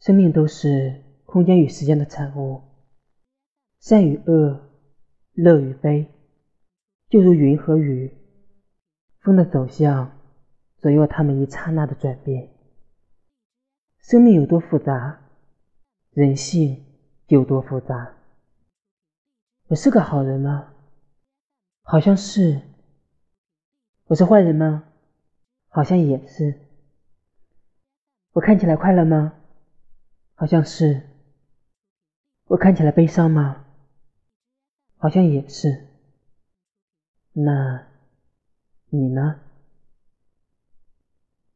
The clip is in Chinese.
生命都是空间与时间的产物，善与恶，乐与悲，就如云和雨，风的走向左右它们一刹那的转变。生命有多复杂，人性有多复杂。我是个好人吗？好像是。我是坏人吗？好像也是。我看起来快乐吗？好像是。我看起来悲伤吗？好像也是。那，你呢？